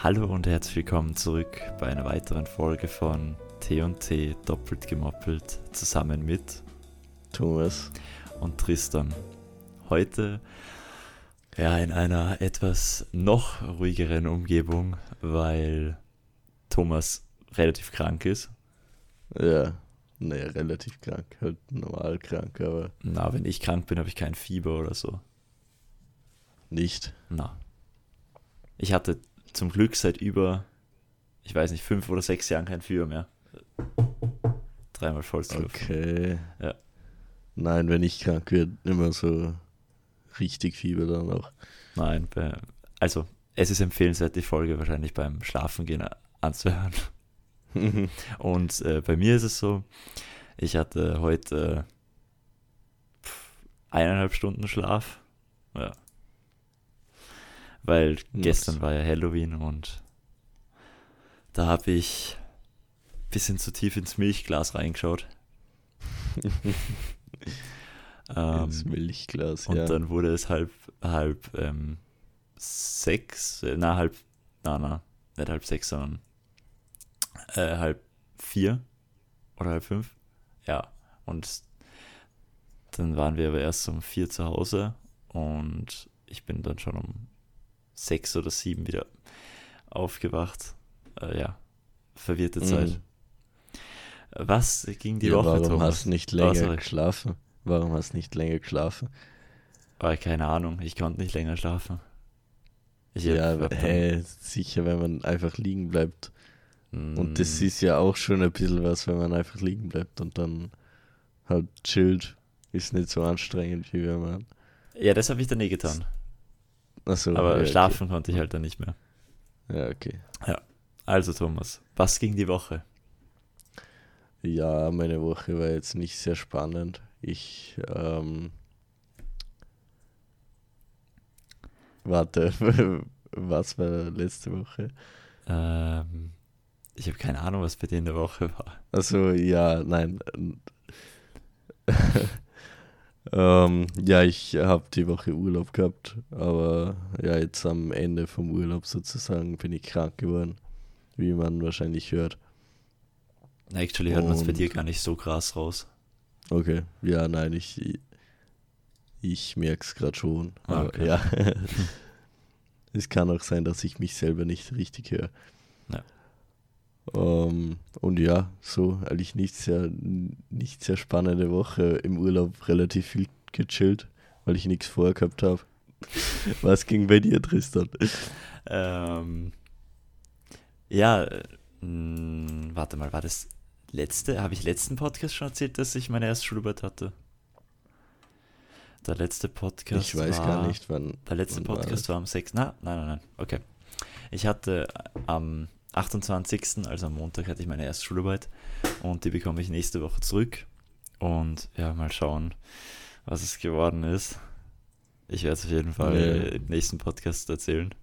Hallo und herzlich willkommen zurück bei einer weiteren Folge von T&T doppelt gemoppelt zusammen mit Thomas und Tristan. Heute ja in einer etwas noch ruhigeren Umgebung, weil Thomas relativ krank ist. Ja, nee, relativ krank, halt normal krank, aber Na, wenn ich krank bin, habe ich kein Fieber oder so. nicht. Na. Ich hatte zum Glück seit über, ich weiß nicht, fünf oder sechs Jahren kein Fieber mehr. Dreimal Vollzluft. Okay. Ja. Nein, wenn ich krank werde, immer so richtig Fieber dann auch. Nein, bei, also es ist empfehlenswert, die Folge wahrscheinlich beim Schlafengehen anzuhören. Und äh, bei mir ist es so, ich hatte heute pff, eineinhalb Stunden Schlaf. Ja. Weil Nice. gestern war ja Halloween und da habe ich ein bisschen zu tief ins Milchglas reingeschaut. Ins ähm, Milchglas, und ja. dann wurde es halb, halb ähm, sechs, äh, na halb, na na, nicht halb sechs, sondern äh, halb vier oder halb fünf. Ja, und dann waren wir aber erst um vier zu Hause und ich bin dann schon um sechs oder sieben wieder aufgewacht. Äh, ja, verwirrte Mhm. Zeit. Was ging die ja, Woche, warum Thomas? hast du nicht Oh, länger sorry. geschlafen? Warum hast du nicht länger geschlafen? Ah, keine Ahnung, ich konnte nicht länger schlafen. Ich ja, hab sicher, wenn man einfach liegen bleibt. Und das Mm, ist ja auch schon ein bisschen was, wenn man einfach liegen bleibt und dann halt chillt. Ist nicht so anstrengend, wie wenn man. Ja, das habe ich dann eh getan. Achso, Aber ja, okay. schlafen konnte ich halt dann nicht mehr. Ja, okay. Also, Thomas, was ging die Woche? Ja, meine Woche war jetzt nicht sehr spannend. Ich, ähm, warte, was war letzte Woche? Ähm, ich habe keine Ahnung, was bei dir in der Woche war. Also ja, nein. ähm, ja, ich habe die Woche Urlaub gehabt, aber ja, jetzt am Ende vom Urlaub sozusagen bin ich krank geworden, wie man wahrscheinlich hört. Actually hört man es bei dir gar nicht so krass raus. Okay, ja, nein, ich, ich merke es gerade schon. Ah, okay. ja, es kann auch sein, dass ich mich selber nicht richtig höre. Ja. Ähm, und ja, so eigentlich nicht sehr, nicht sehr spannende Woche im Urlaub, relativ viel gechillt, weil ich nichts vorgehabt habe. Was ging bei dir, Tristan? Ähm, ja, mh, warte mal, war das letzte? Habe ich letzten Podcast schon erzählt, dass ich meine erste Schularbeit hatte? Der letzte Podcast Ich weiß war, gar nicht, wann. Der letzte war Podcast das? war am 6. Na, nein, nein, nein. Okay. Ich hatte am 28., also am Montag, hatte ich meine erste Schularbeit und die bekomme ich nächste Woche zurück. Und ja, mal schauen, was es geworden ist. Ich werde es auf jeden Fall Ja. im nächsten Podcast erzählen.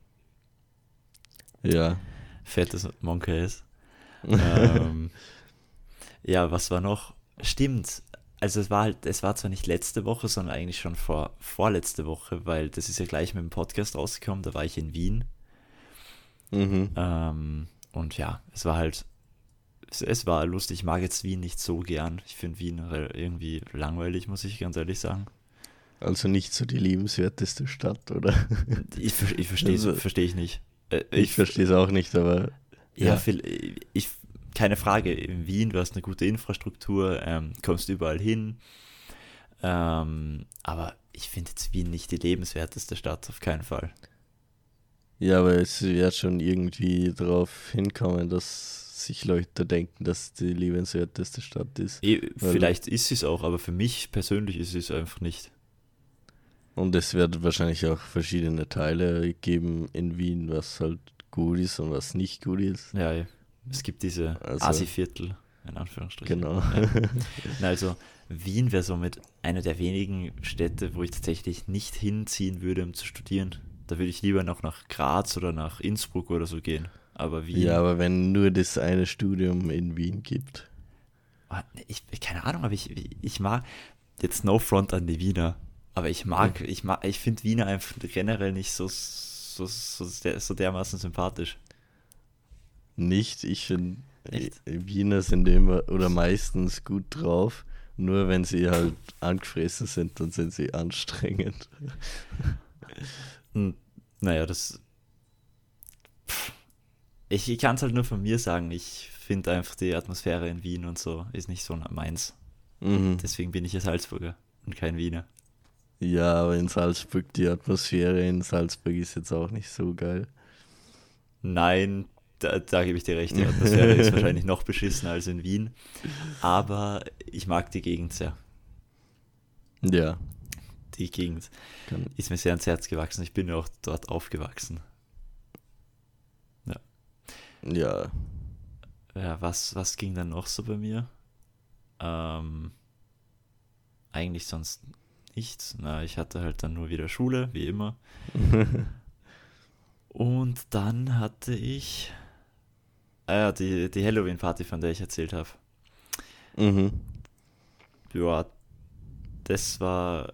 Ja. Fettes Monkeys. ähm, ja, was war noch? Stimmt. Also es war halt, es war zwar nicht letzte Woche, sondern eigentlich schon vor vorletzte Woche, weil das ist ja gleich mit dem Podcast rausgekommen, da war ich in Wien. mhm. Ähm, und ja, es war halt, es, es war lustig. Ich mag jetzt Wien nicht so gern. Ich finde Wien irgendwie langweilig, muss ich ganz ehrlich sagen. Also nicht so die liebenswerteste Stadt, oder? Ich, ich verstehe Also- versteh ich nicht. Äh, Ich verstehe es auch nicht, aber Ja, Ja. viel- ich, keine Frage. In Wien, du hast eine gute Infrastruktur, ähm, kommst überall hin. Ähm, aber ich finde jetzt Wien nicht die lebenswerteste Stadt, auf keinen Fall. Ja, aber es wird schon irgendwie darauf hinkommen, dass sich Leute denken, dass die liebenswerteste Stadt ist. Weil- vielleicht ist es auch, aber für mich persönlich ist es einfach nicht. Und es wird wahrscheinlich auch verschiedene Teile geben in Wien, was halt gut ist und was nicht gut ist. Ja, eh. es gibt diese Also- Asi-Viertel, in Anführungsstrichen. Genau. Ja. Also Wien wäre somit eine der wenigen Städte, wo ich tatsächlich nicht hinziehen würde, um zu studieren. Da würde ich lieber noch nach Graz oder nach Innsbruck oder so gehen. Aber Wien, Ja, aber wenn nur das eine Studium in Wien gibt. Ah, ich, keine Ahnung, aber ich, ich mag jetzt no front an die Wiener, aber ich mag, ich mag, ich finde Wiener einfach generell nicht so, so, so, so dermaßen sympathisch. Nicht, ich finde, Echt? Wiener sind immer oder meistens gut drauf. Nur wenn sie halt angefressen sind, dann sind sie anstrengend. Hm, Naja, das. Pff. Ich, ich kann es halt nur von mir sagen. Ich finde einfach die Atmosphäre in Wien und so ist nicht so meins. Mhm. Deswegen bin ich ja Salzburger und kein Wiener. Ja, aber in Salzburg, die Atmosphäre in Salzburg ist jetzt auch nicht so geil. Nein, da, da gebe ich dir recht. Die Atmosphäre ist wahrscheinlich noch beschissener als in Wien. Aber ich mag die Gegend sehr. Ja, Die Gegend kann, ist mir sehr ans Herz gewachsen. Ich bin ja auch dort aufgewachsen. ja, Ja, was, was ging dann noch so bei mir? Ähm, eigentlich sonst nichts. Na, ich hatte halt dann nur wieder Schule, wie immer. Und dann hatte ich ah ja, die, die Halloween-Party, von der ich erzählt habe. mhm. Ja, das war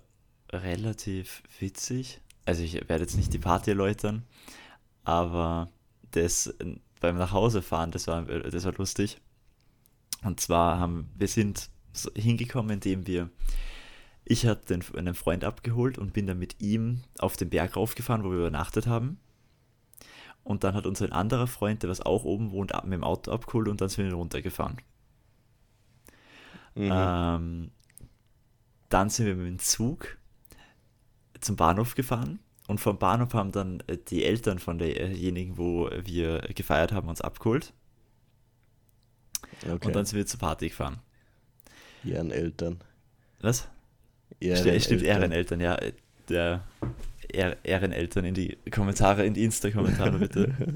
relativ witzig. Also ich werde jetzt nicht die Party erläutern, aber das beim Nachhausefahren, das war, das war lustig. Und zwar haben wir sind hingekommen, indem wir, ich hatte den, einen Freund abgeholt und bin dann mit ihm auf den Berg raufgefahren, wo wir übernachtet haben. Und dann hat uns ein anderer Freund, der was auch oben wohnt, mit dem Auto abgeholt und dann sind wir runtergefahren. Mhm. Ähm, dann sind wir mit dem Zug zum Bahnhof gefahren und vom Bahnhof haben dann äh, die Eltern von derjenigen, wo wir gefeiert haben, uns abgeholt okay. und dann sind wir zur Party gefahren. Ehreneltern. Was? Ehreneltern. Stimmt, Ehreneltern, ja. äh, Der Ehr- Ehreneltern in die Kommentare, in die Insta-Kommentare bitte.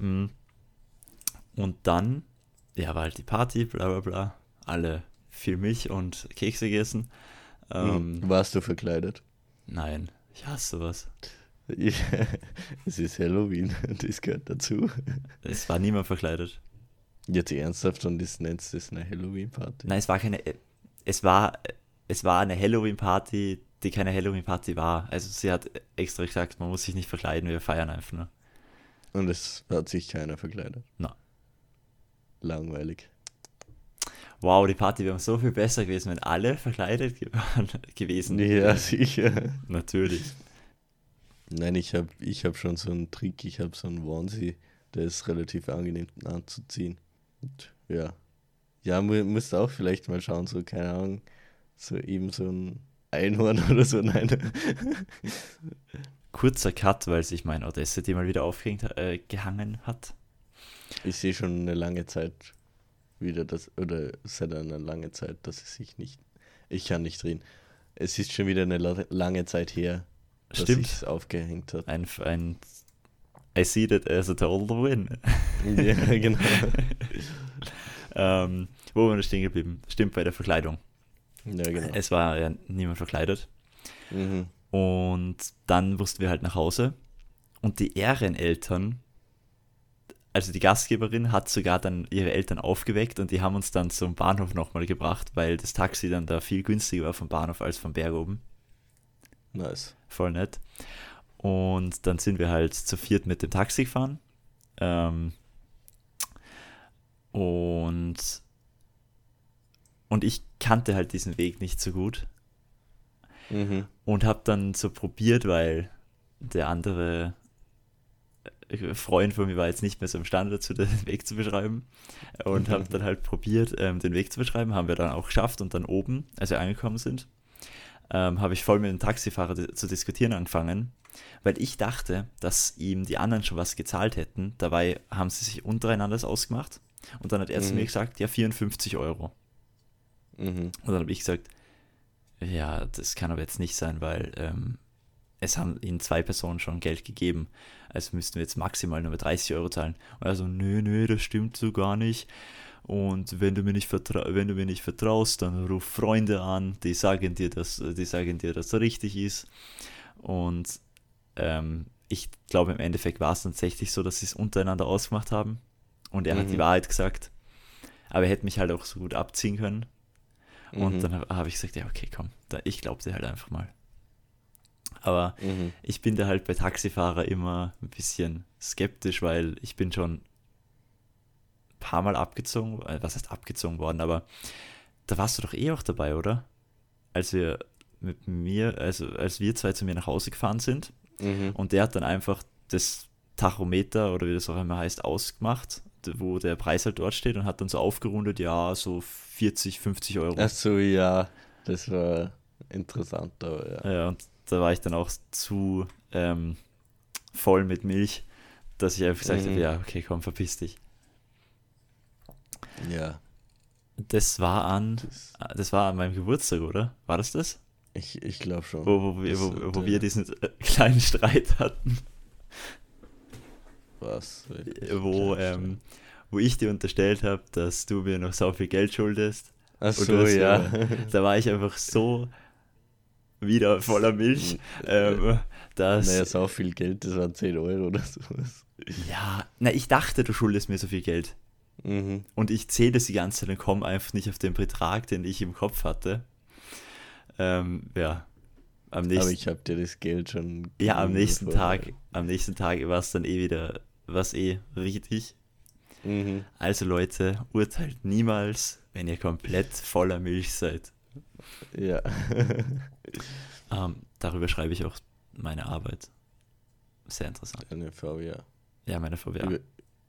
Mm. Und dann, ja, war halt die Party, bla bla bla. Alle viel Milch und Kekse gegessen. Ähm, Mhm. Warst du verkleidet? Nein, ich hasse sowas. Ja, es ist Halloween, das gehört dazu. Es war niemand verkleidet. Jetzt ernsthaft und das nennst du es eine Halloween-Party? Nein, es war keine. Es war, es war eine Halloween-Party, die keine Halloween-Party war. Also sie hat extra gesagt, man muss sich nicht verkleiden, wir feiern einfach nur. Und es hat sich keiner verkleidet? Na. Langweilig. Wow, die Party wäre so viel besser gewesen, wenn alle verkleidet ge gewesen Ja, sicher. Natürlich. Nein, ich habe ich hab schon so einen Trick, ich habe so einen Onesie, der ist relativ angenehm anzuziehen. Und ja. Ja, mu musst auch vielleicht mal schauen, so, keine Ahnung, so eben so ein Einhorn oder so, nein. Kurzer Cut, weil sich mein Audacity mal wieder aufgehängt äh, hat. Ich sehe schon eine lange Zeit wieder das, oder seit einer langen Zeit, dass es sich nicht, ich kann nicht drehen. Es ist schon wieder eine la lange Zeit her, dass Stimmt. ich es aufgehängt hat. Ein, ein I see that as a total win. ja, genau. ähm, wo waren wir stehen geblieben? Stimmt, bei der Verkleidung. Ja, genau. Es war ja niemand verkleidet. Mhm. Und dann mussten wir halt nach Hause. Und die Ehreneltern, also die Gastgeberin, hat sogar dann ihre Eltern aufgeweckt und die haben uns dann zum Bahnhof nochmal gebracht, weil das Taxi dann da viel günstiger war vom Bahnhof als vom Berg oben. Nice. Voll nett. Und dann sind wir halt zu viert mit dem Taxi gefahren. Ähm, und, und ich kannte halt diesen Weg nicht so gut. Mhm. Und habe dann so probiert, weil der andere Freund von mir war jetzt nicht mehr so imstande dazu, den Weg zu beschreiben. Und habe dann halt probiert, ähm, den Weg zu beschreiben. Haben wir dann auch geschafft und dann oben, als wir angekommen sind, ähm, habe ich voll mit dem Taxifahrer di zu diskutieren angefangen, weil ich dachte, dass ihm die anderen schon was gezahlt hätten. Dabei haben sie sich untereinander das ausgemacht. Und dann hat er zu Mhm. mir gesagt, ja, 54 Euro. Mhm. Und dann habe ich gesagt, ja, das kann aber jetzt nicht sein, weil ähm, es haben ihnen zwei Personen schon Geld gegeben. Also müssten wir jetzt maximal nur 30 Euro zahlen. Und er so, nö, nö, das stimmt so gar nicht. Und wenn du mir nicht, vertra wenn du mir nicht vertraust, dann ruf Freunde an, die sagen dir, dass, die sagen dir, dass das richtig ist. Und ähm, ich glaube, im Endeffekt war es tatsächlich so, dass sie es untereinander ausgemacht haben. Und er hat Mhm. die Wahrheit gesagt. Aber er hätte mich halt auch so gut abziehen können. Und Mhm. dann habe hab ich gesagt, ja, okay, komm, da, ich glaube dir halt einfach mal. Aber Mhm. ich bin da halt bei Taxifahrer immer ein bisschen skeptisch, weil ich bin schon paar Mal abgezogen, äh, was heißt abgezogen worden, aber da warst du doch eh auch dabei, oder? Als wir mit mir, also als wir zwei zu mir nach Hause gefahren sind Mhm. und der hat dann einfach das Tachometer oder wie das auch immer heißt, ausgemacht, wo der Preis halt dort steht und hat dann so aufgerundet, ja, so 40, 50 Euro. Ach so, ja, das war interessant, aber ja. Ja, und da war ich dann auch zu ähm, voll mit Milch, dass ich einfach gesagt Mhm. habe, ja, okay, komm, verpiss dich. Ja, Das war an, das, war an meinem Geburtstag, oder? War das das? ich, ich glaube schon. Wo, wo, wir, wo, sollte- wo wir diesen äh, kleinen Streit hatten, Was? wo, ähm, wo ich dir unterstellt habe, dass du mir noch so viel Geld schuldest. Ach so, ja. Da war ich einfach so wieder voller Milch, ähm, dass... naja, so viel Geld, das waren 10 Euro oder sowas. Ja, na, ich dachte, du schuldest mir so viel Geld. Mhm. Und ich zähle das die ganze Zeit und komme einfach nicht auf den Betrag, den ich im Kopf hatte. Ähm, ja, am Aber nächsten, ich habe dir das Geld schon. ja, am nächsten. Tag, am nächsten Tag war es dann eh wieder, was eh richtig. Mhm. Also Leute, urteilt niemals, wenn ihr komplett voller Milch seid. Ja. Ähm, darüber schreibe ich auch meine Arbeit. Sehr interessant. Eine VWA. Ja, meine VWA. Über,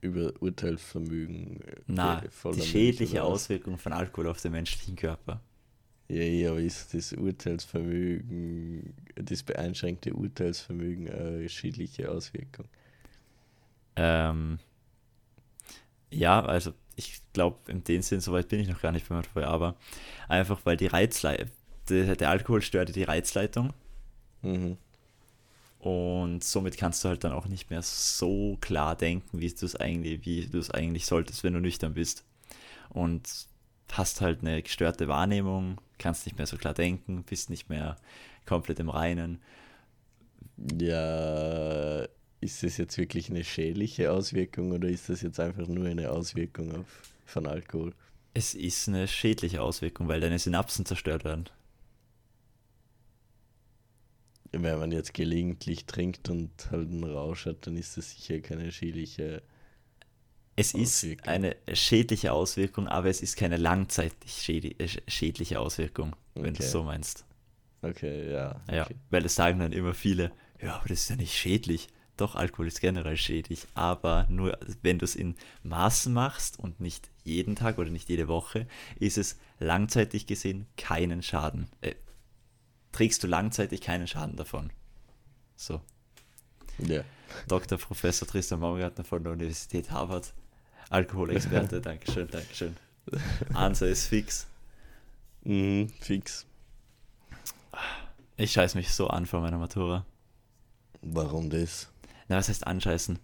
über Urteilsvermögen. äh, Na, die schädliche was? Auswirkung von Alkohol auf den menschlichen Körper. Ja, ja, aber ist das Urteilsvermögen, das beeinschränkte Urteilsvermögen eine schädliche Auswirkung? Ähm, ja, also ich glaube, in dem Sinn, soweit bin ich noch gar nicht bei dabei, aber einfach weil die Reizleitung, der, der Alkohol stört die Reizleitung Mhm. und somit kannst du halt dann auch nicht mehr so klar denken, wie du es eigentlich, wie du es eigentlich solltest, wenn du nüchtern bist. Und hast halt eine gestörte Wahrnehmung, kannst nicht mehr so klar denken, bist nicht mehr komplett im Reinen. Ja, ist das jetzt wirklich eine schädliche Auswirkung oder ist das jetzt einfach nur eine Auswirkung auf, von Alkohol? Es ist eine schädliche Auswirkung, weil deine Synapsen zerstört werden. Wenn man jetzt gelegentlich trinkt und halt einen Rausch hat, dann ist das sicher keine schädliche. Es ist Auswirkung. eine schädliche Auswirkung, aber es ist keine langzeitig äh, schädliche Auswirkung, wenn du Okay. es so meinst. Okay, ja. Ja, Okay. weil es sagen dann immer viele, ja, aber das ist ja nicht schädlich. Doch, Alkohol ist generell schädlich, aber nur wenn du es in Maßen machst und nicht jeden Tag oder nicht jede Woche, ist es langzeitig gesehen keinen Schaden. Äh, trägst du langzeitig keinen Schaden davon. So. Ja. Dr. Professor Tristan Baumgartner von der Universität Harvard. Alkoholexperte, Dankeschön, Dankeschön. Answer ist fix. Mhm, fix. Ich scheiß mich so an vor meiner Matura. Warum das? Na, was heißt anscheißen?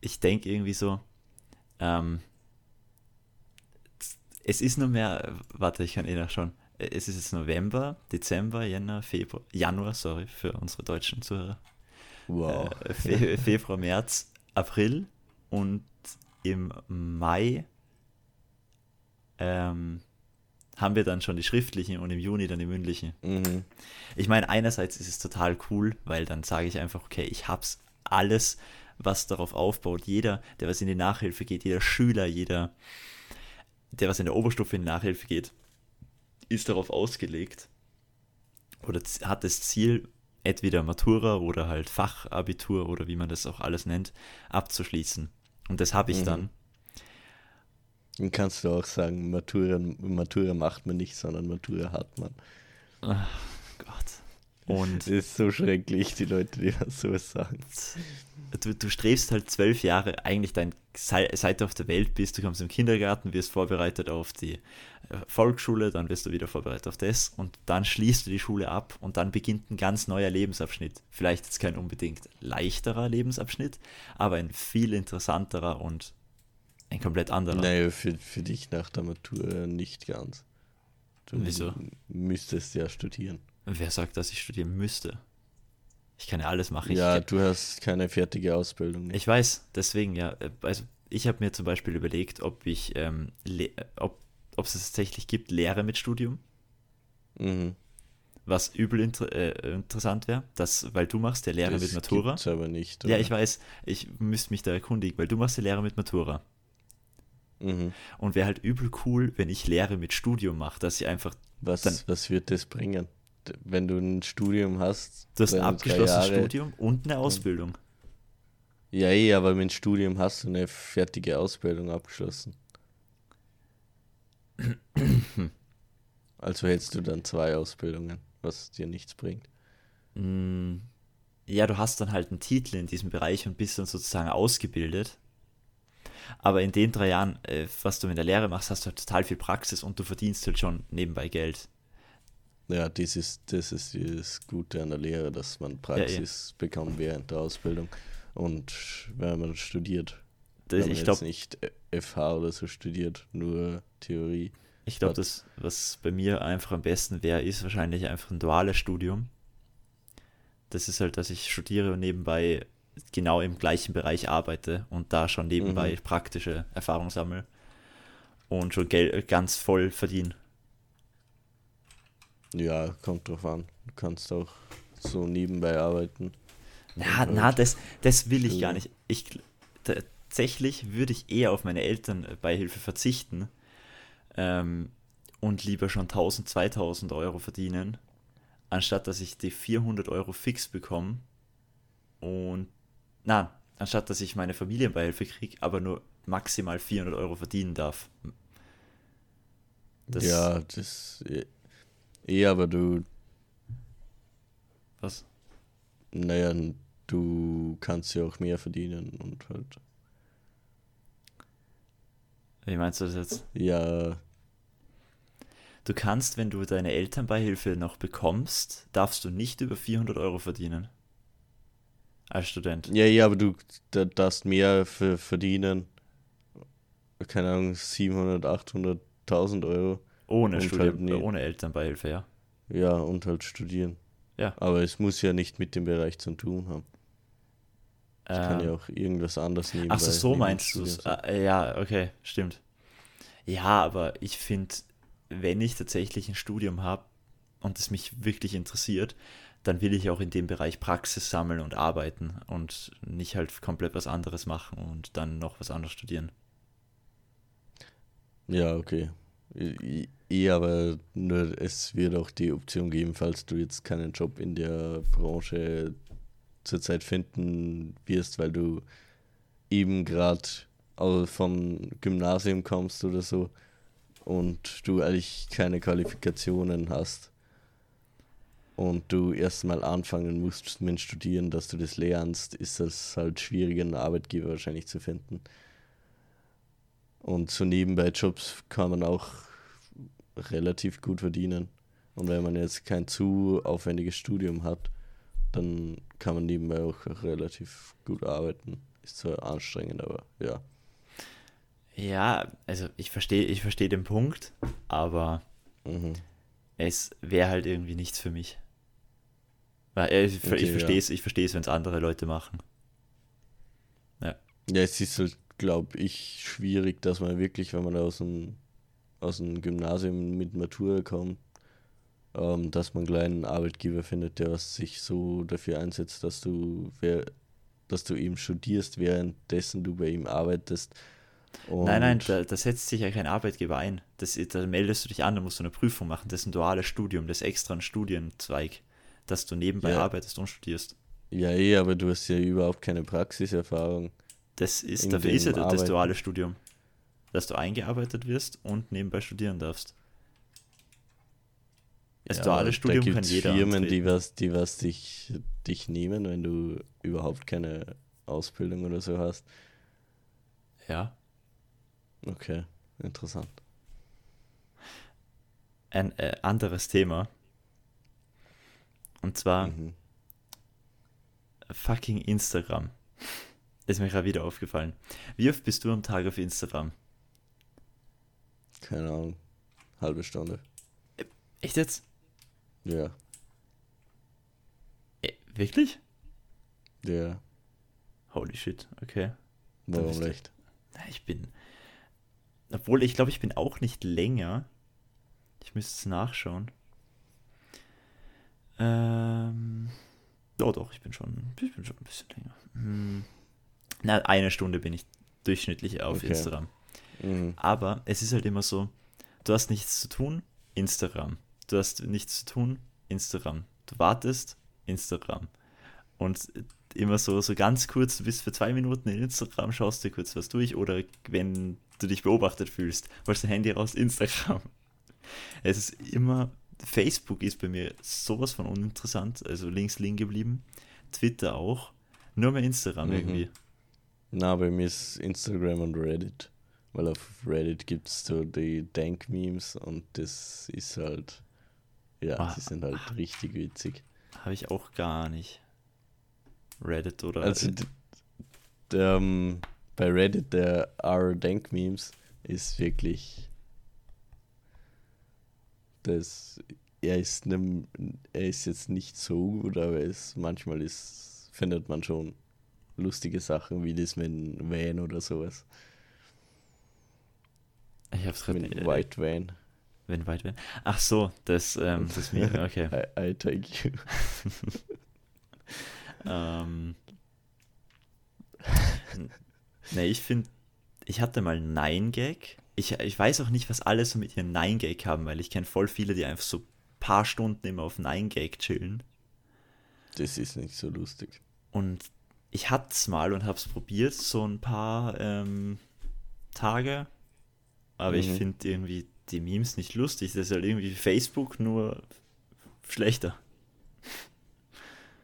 Ich denke irgendwie so, ähm, es ist nur mehr, warte, ich kann eh nachschauen. Es ist jetzt November, Dezember, Jänner, Februar, Januar, sorry, für unsere deutschen Zuhörer. Wow. Äh, Fe Februar, März, April und im Mai ähm, haben wir dann schon die schriftlichen und im Juni dann die mündlichen. Mhm. Ich meine, einerseits ist es total cool, weil dann sage ich einfach, okay, ich hab's alles, was darauf aufbaut. Jeder, der was in die Nachhilfe geht, jeder Schüler, jeder, der was in der Oberstufe in die Nachhilfe geht, ist darauf ausgelegt oder hat das Ziel, entweder Matura oder halt Fachabitur oder wie man das auch alles nennt, abzuschließen. Und das habe ich Mhm. dann. Dann kannst du auch sagen, Matura, Matura macht man nicht, sondern Matura hat man. Ach Gott. Und Das ist so schrecklich, die Leute, die das sowas sagen. du, du strebst halt zwölf Jahre eigentlich dein, sei- seit du auf der Welt bist, du kommst im Kindergarten, wirst vorbereitet auf die äh, Volksschule, dann wirst du wieder vorbereitet auf das und dann schließt du die Schule ab und dann beginnt ein ganz neuer Lebensabschnitt. Vielleicht jetzt kein unbedingt leichterer Lebensabschnitt, aber ein viel interessanterer und ein komplett anderer. Naja, für, für dich nach der Matura nicht ganz. Du Wieso? müsstest ja studieren. Wer sagt, dass ich studieren müsste? Ich kann ja alles machen. ja, ich, du hast keine fertige Ausbildung. Ich weiß, deswegen ja. äh, Also ich habe mir zum Beispiel überlegt, ob ich, ähm, äh, ob, ob es tatsächlich gibt Lehre mit Studium, Mhm. was übel inter äh, interessant wäre, das, weil du machst ja Lehre das mit Matura. gibt's aber nicht. Ja, oder? ich weiß, ich müsste mich da erkundigen, weil du machst ja Lehre mit Matura. Mhm. Und wäre halt übel cool, wenn ich Lehre mit Studium mache, dass ich einfach, Was, Dann- was wird das bringen? Wenn du ein Studium hast, du hast ein abgeschlossenes Studium und eine Ausbildung. Ja, eh, aber mit dem Studium hast du eine fertige Ausbildung abgeschlossen. also hättest du dann zwei Ausbildungen, was dir nichts bringt. Mm, Ja, du hast dann halt einen Titel in diesem Bereich und bist dann sozusagen ausgebildet. Aber in den drei Jahren, äh, was du in der Lehre machst, hast du halt total viel Praxis und du verdienst halt schon nebenbei Geld. Ja, das ist, das ist das Gute an der Lehre, dass man. Praxis bekommt während der Ausbildung. Und wenn man studiert, Das, wenn man ich glaube, nicht FH oder so studiert, nur Theorie. ich glaub, hat- das, was bei mir einfach am besten wäre, ist wahrscheinlich einfach ein duales Studium. Das ist halt, dass ich studiere und nebenbei genau im gleichen Bereich arbeite und da schon nebenbei Mhm. praktische Erfahrung sammle und schon Geld ganz voll verdiene. Ja, kommt drauf an. Du kannst auch so nebenbei arbeiten. Na, na, das, das will ich gar nicht. Ich, tatsächlich würde ich eher auf meine Elternbeihilfe verzichten ähm, und lieber schon 1000, 2000 Euro verdienen, anstatt dass ich die 400 Euro fix bekomme und, na, anstatt dass ich meine Familienbeihilfe kriege, aber nur maximal 400 Euro verdienen darf. Das- ja, das. Eh, aber du, Was? naja, du kannst ja auch mehr verdienen und halt. Wie meinst du das jetzt? Ja, Du kannst, wenn du deine Elternbeihilfe noch bekommst, darfst du nicht über 400 Euro verdienen. Als Student. ja, ja, aber du da, darfst mehr für, verdienen. Keine Ahnung, 700, 800.000 Euro. Ohne halt äh, ohne Elternbeihilfe, ja. Ja, und halt studieren. Ja. Aber es muss ja nicht mit dem Bereich zu tun haben. Ich kann Ähm, ja auch irgendwas anderes nehmen. Ach so, so meinst du es. Äh, ja, okay, stimmt. Ja, aber ich finde, wenn ich tatsächlich ein Studium habe und es mich wirklich interessiert, dann will ich auch in dem Bereich Praxis sammeln und arbeiten und nicht halt komplett was anderes machen und dann noch was anderes studieren. Ja, okay. I- Eh, aber nur es wird auch die Option geben, falls du jetzt keinen Job in der Branche zurzeit finden wirst, weil du eben gerade vom Gymnasium kommst oder so und du eigentlich keine Qualifikationen hast und du erstmal anfangen musst mit Studieren, dass du das lernst, ist das halt schwieriger, einen Arbeitgeber wahrscheinlich zu finden. Und so nebenbei Jobs kann man auch relativ gut verdienen. Und wenn man jetzt kein zu aufwendiges Studium hat, dann kann man nebenbei auch relativ gut arbeiten. Ist zwar anstrengend, aber ja. Ja, also ich verstehe, ich verstehe den Punkt, aber Mhm. es wäre halt irgendwie nichts für mich. Äh, ich Okay, ich ja. verstehe es, ich verstehe es, wenn es andere Leute machen. Ja, es ist halt, glaube ich, schwierig, dass man wirklich, wenn man aus dem, aus dem Gymnasium mit Matura kommt, ähm, dass man gleich einen Arbeitgeber findet, der was sich so dafür einsetzt, dass du, wer, dass du eben studierst, währenddessen du bei ihm arbeitest. Und Nein, nein, da, da setzt sich ja kein Arbeitgeber ein. Das, da meldest du dich an, da musst du eine Prüfung machen. Das ist ein duales Studium, das ist extra ein Studienzweig, dass du nebenbei Ja. arbeitest und studierst. Ja, eh, aber du hast ja überhaupt keine Praxiserfahrung. Das ist, dafür ist ja das, Arbeiten. duale Studium. Dass du eingearbeitet wirst und nebenbei studieren darfst. Das Ja, duale Studium da kann jeder Firmen, die antreten. was, die was dich, dich nehmen, wenn du überhaupt keine Ausbildung oder so hast. Ja. Okay, interessant. Ein äh, anderes Thema. Und zwar Mhm. fucking Instagram. Ist mir gerade wieder aufgefallen. Wie oft bist du am Tag auf Instagram? Keine Ahnung. Halbe Stunde. Echt jetzt? Ja. Äh, wirklich? Ja. Holy shit, okay. Warum nicht? Ich bin. Obwohl, ich glaube, ich bin auch nicht länger. Ich müsste es nachschauen. Ähm. Oh doch, ich bin schon, ich bin schon ein bisschen länger. Hm. Na, eine Stunde bin ich durchschnittlich auf Okay. Instagram. Mhm. Aber es ist halt immer so, du hast nichts zu tun, Instagram. Du hast nichts zu tun, Instagram. Du wartest, Instagram. Und immer so, so ganz kurz, du bist für zwei Minuten in Instagram, schaust dir kurz was durch oder wenn du dich beobachtet fühlst, holst dein Handy raus, Instagram. Es ist immer, Facebook ist bei mir sowas von uninteressant, also links liegen geblieben. Twitter auch. Nur mehr Instagram Mhm. irgendwie. Na, bei mir ist Instagram und Reddit. Weil auf Reddit gibt es so die Dank-Memes und das ist halt. Ja, Ah. die sind halt richtig witzig. Habe ich auch gar nicht. Reddit oder. Also, ähm, bei Reddit, der R Dank Memes ist wirklich. Das, er ist nem, er ist jetzt nicht so gut, aber es manchmal ist, findet man schon lustige Sachen wie das mit dem Van oder sowas. ich hab's gerade Mit nicht. White Van. Wenn weit werden. Ach so, das, ähm, das Meme, okay. I, I take you. ähm, ne, ich finde, ich hatte mal Nein-Gag. Ich, ich weiß auch nicht, was alle so mit ihren Nein-Gag haben, weil ich kenne voll viele, die einfach so paar Stunden immer auf Nein-Gag chillen. Das ist nicht so lustig. Und ich hatte es mal und habe es probiert, so ein paar ähm, Tage. Aber ich Mhm. finde irgendwie die Memes nicht lustig. Das ist halt irgendwie Facebook nur schlechter.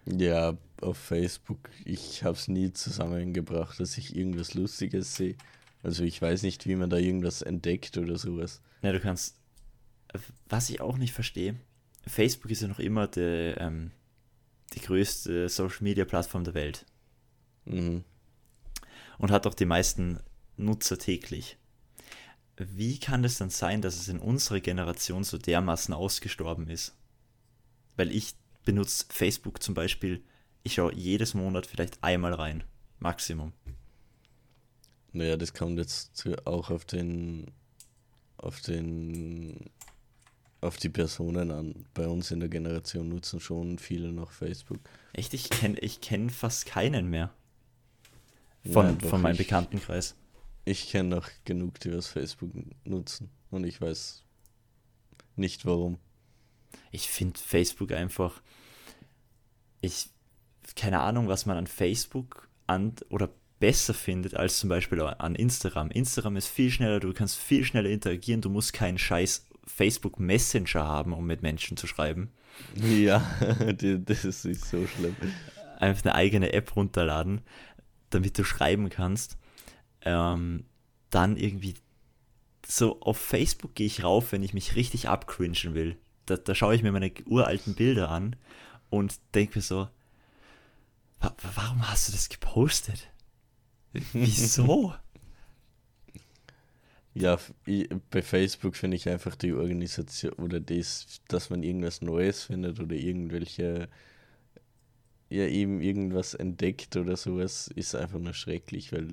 Ja, auf Facebook, ich habe es nie zusammengebracht, dass ich irgendwas Lustiges sehe. Also ich weiß nicht, wie man da irgendwas entdeckt oder sowas. Ja, du kannst. Was ich auch nicht verstehe, Facebook ist ja noch immer die, ähm, die größte Social Media Plattform der Welt Mhm. und hat auch die meisten Nutzer täglich. Wie kann es dann sein, dass es in unserer Generation so dermaßen ausgestorben ist? Weil ich benutze Facebook zum Beispiel, ich schaue jedes Monat vielleicht einmal rein. Maximum. Naja, das kommt jetzt auch auf den, auf den, auf die Personen an. Bei uns in der Generation nutzen schon viele noch Facebook. Echt, ich kenne ich kenn fast keinen mehr. Von, doch, von meinem ich- Bekanntenkreis. Ich kenne noch genug, die was Facebook nutzen. Und ich weiß nicht warum. Ich finde Facebook einfach. Ich. Keine Ahnung, was man an Facebook an oder besser findet als zum Beispiel an Instagram. Instagram ist viel schneller, du kannst viel schneller interagieren, du musst keinen scheiß Facebook Messenger haben, um mit Menschen zu schreiben. Ja, das ist so schlimm. Einfach eine eigene App runterladen, damit du schreiben kannst. Ähm, dann irgendwie so auf Facebook gehe ich rauf, wenn ich mich richtig abcringen will. Da, da schaue ich mir meine uralten Bilder an und denke mir so, "Wa- wa- warum hast du das gepostet? Wieso? Ja, bei Facebook finde ich einfach die Organisation oder das, dass man irgendwas Neues findet oder irgendwelche, ja, eben irgendwas entdeckt oder sowas, ist einfach nur schrecklich, weil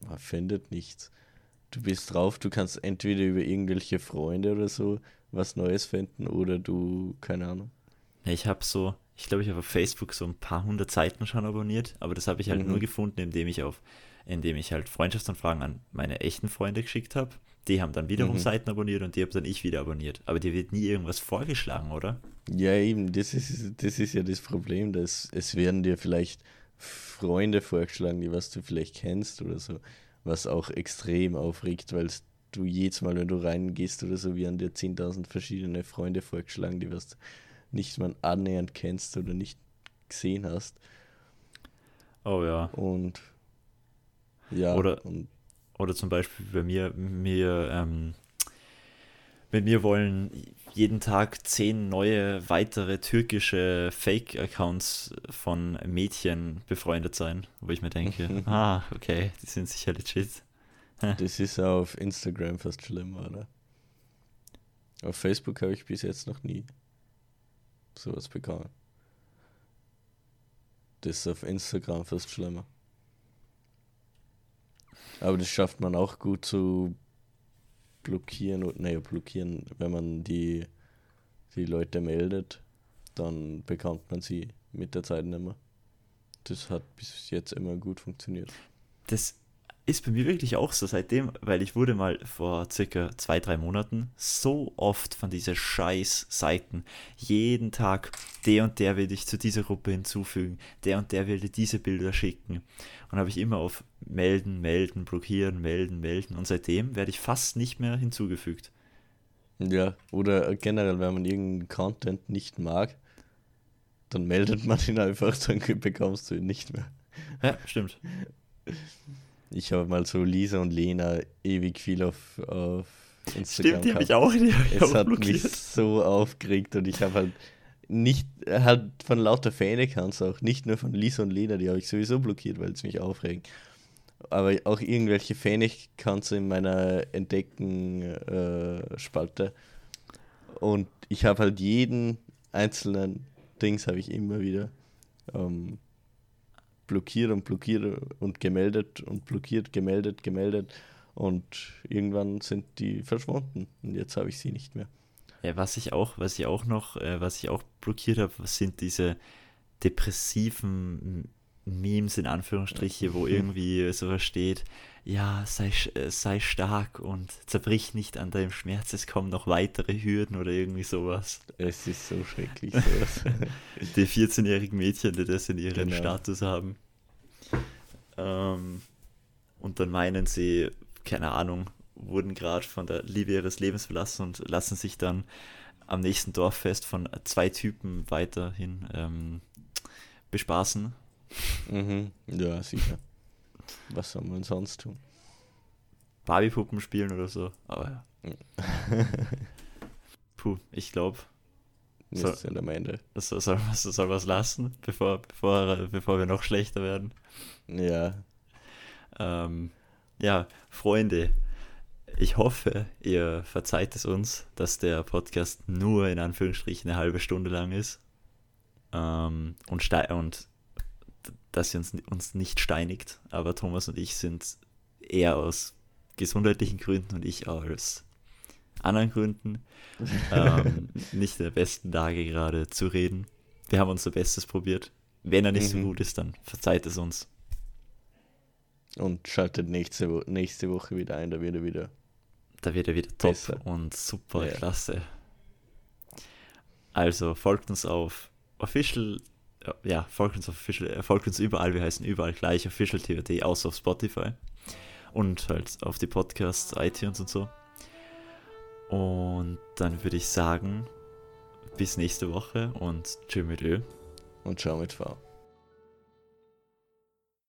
man findet nichts. Du bist drauf, du kannst entweder über irgendwelche Freunde oder so was Neues finden oder du, keine Ahnung. Ich habe so, ich glaube, ich habe auf Facebook so ein paar hundert Seiten schon abonniert, aber das habe ich halt Mhm. nur gefunden, indem ich auf, indem ich halt Freundschaftsanfragen an meine echten Freunde geschickt habe. Die haben dann wiederum Mhm. Seiten abonniert und die habe dann ich wieder abonniert. Aber dir wird nie irgendwas vorgeschlagen, oder? Ja, eben, das ist, das ist ja das Problem, dass es werden dir vielleicht Freunde vorgeschlagen, die was du vielleicht kennst oder so, was auch extrem aufregt, weil du jedes Mal, wenn du reingehst oder so, werden dir 10.000 verschiedene Freunde vorgeschlagen, die was du nicht mal annähernd kennst oder nicht gesehen hast. Oh ja. Und ja, Oder- und Oder zum Beispiel bei mir, mir, ähm, mit mir wollen jeden Tag zehn neue weitere türkische Fake-Accounts von Mädchen befreundet sein, wo ich mir denke, ah, okay, die sind sicher legit. das ist auf Instagram fast schlimmer, oder? Auf Facebook habe ich bis jetzt noch nie sowas bekommen. Das ist auf Instagram fast schlimmer. Aber das schafft man auch gut zu blockieren naja, blockieren, wenn man die, die Leute meldet, dann bekommt man sie mit der Zeit nicht mehr. Das hat bis jetzt immer gut funktioniert. Das ist bei mir wirklich auch so seitdem, weil ich wurde mal vor circa zwei, drei Monaten so oft von diesen scheiß Seiten, jeden Tag, der und der will dich zu dieser Gruppe hinzufügen, der und der will dir diese Bilder schicken. Und habe ich immer auf melden, melden, blockieren, melden, melden. Und seitdem werde ich fast nicht mehr hinzugefügt. Ja, oder generell, wenn man irgendeinen Content nicht mag, dann meldet man ihn einfach, dann bekommst du ihn nicht mehr. Ja, stimmt. Ich habe mal so Lisa und Lena ewig viel auf, auf Instagram Stimmt, die habe ich auch, die hab ich Es auch hat blockiert. mich so aufgeregt und ich habe halt nicht, halt von lauter Fan-Accounts auch, nicht nur von Lisa und Lena, die habe ich sowieso blockiert, weil es mich aufregt. Aber auch irgendwelche Fan-Accounts in meiner Entdecken-Spalte. und ich habe halt jeden einzelnen Dings habe ich immer wieder ähm, blockiert und blockiert und gemeldet und blockiert, gemeldet, gemeldet. Und irgendwann sind die verschwunden. Und jetzt habe ich sie nicht mehr. Ja, was ich auch, was ich auch noch, äh, was ich auch blockiert habe, sind diese depressiven Memes in Anführungsstriche, wo irgendwie sowas steht, ja, sei, äh, sei stark und zerbrich nicht an deinem Schmerz, es kommen noch weitere Hürden oder irgendwie sowas. Es ist so schrecklich. Sowas. Die 14-jährigen Mädchen, die das in ihrem Genau. Status haben. Ähm, und dann meinen sie, keine Ahnung, wurden gerade von der Liebe ihres Lebens verlassen und lassen sich dann am nächsten Dorffest von zwei Typen weiterhin ähm, bespaßen. mhm. Ja, sicher. Was soll man sonst tun? Barbie-Puppen spielen oder so. Aber ja. Puh, ich glaube, Wir So. sind am Ende. das soll, das soll was lassen, bevor, bevor, bevor wir noch schlechter werden. Ja, Ähm, ja, Freunde, ich hoffe, ihr verzeiht es uns, dass der Podcast nur in Anführungsstrichen eine halbe Stunde lang ist. Ähm, und, und dass ihr uns, uns nicht steinigt. Aber Thomas und ich sind eher aus gesundheitlichen Gründen und ich aus anderen Gründen ähm, nicht der besten Lage gerade zu reden. Wir haben unser Bestes probiert. Wenn er nicht so Mhm. gut ist, dann verzeiht es uns. und schaltet nächste, Wo nächste Woche wieder ein, da wird er wieder. Da wird er wieder top Besser. und super Ja. klasse. Also folgt uns auf official, ja, folgt uns auf official, äh, folgt uns überall, wir heißen überall gleich official TVT, außer auf Spotify und halt auf die Podcasts, iTunes und so. Und dann würde ich sagen, bis nächste Woche und tschö mit Ö. Und schau mit V.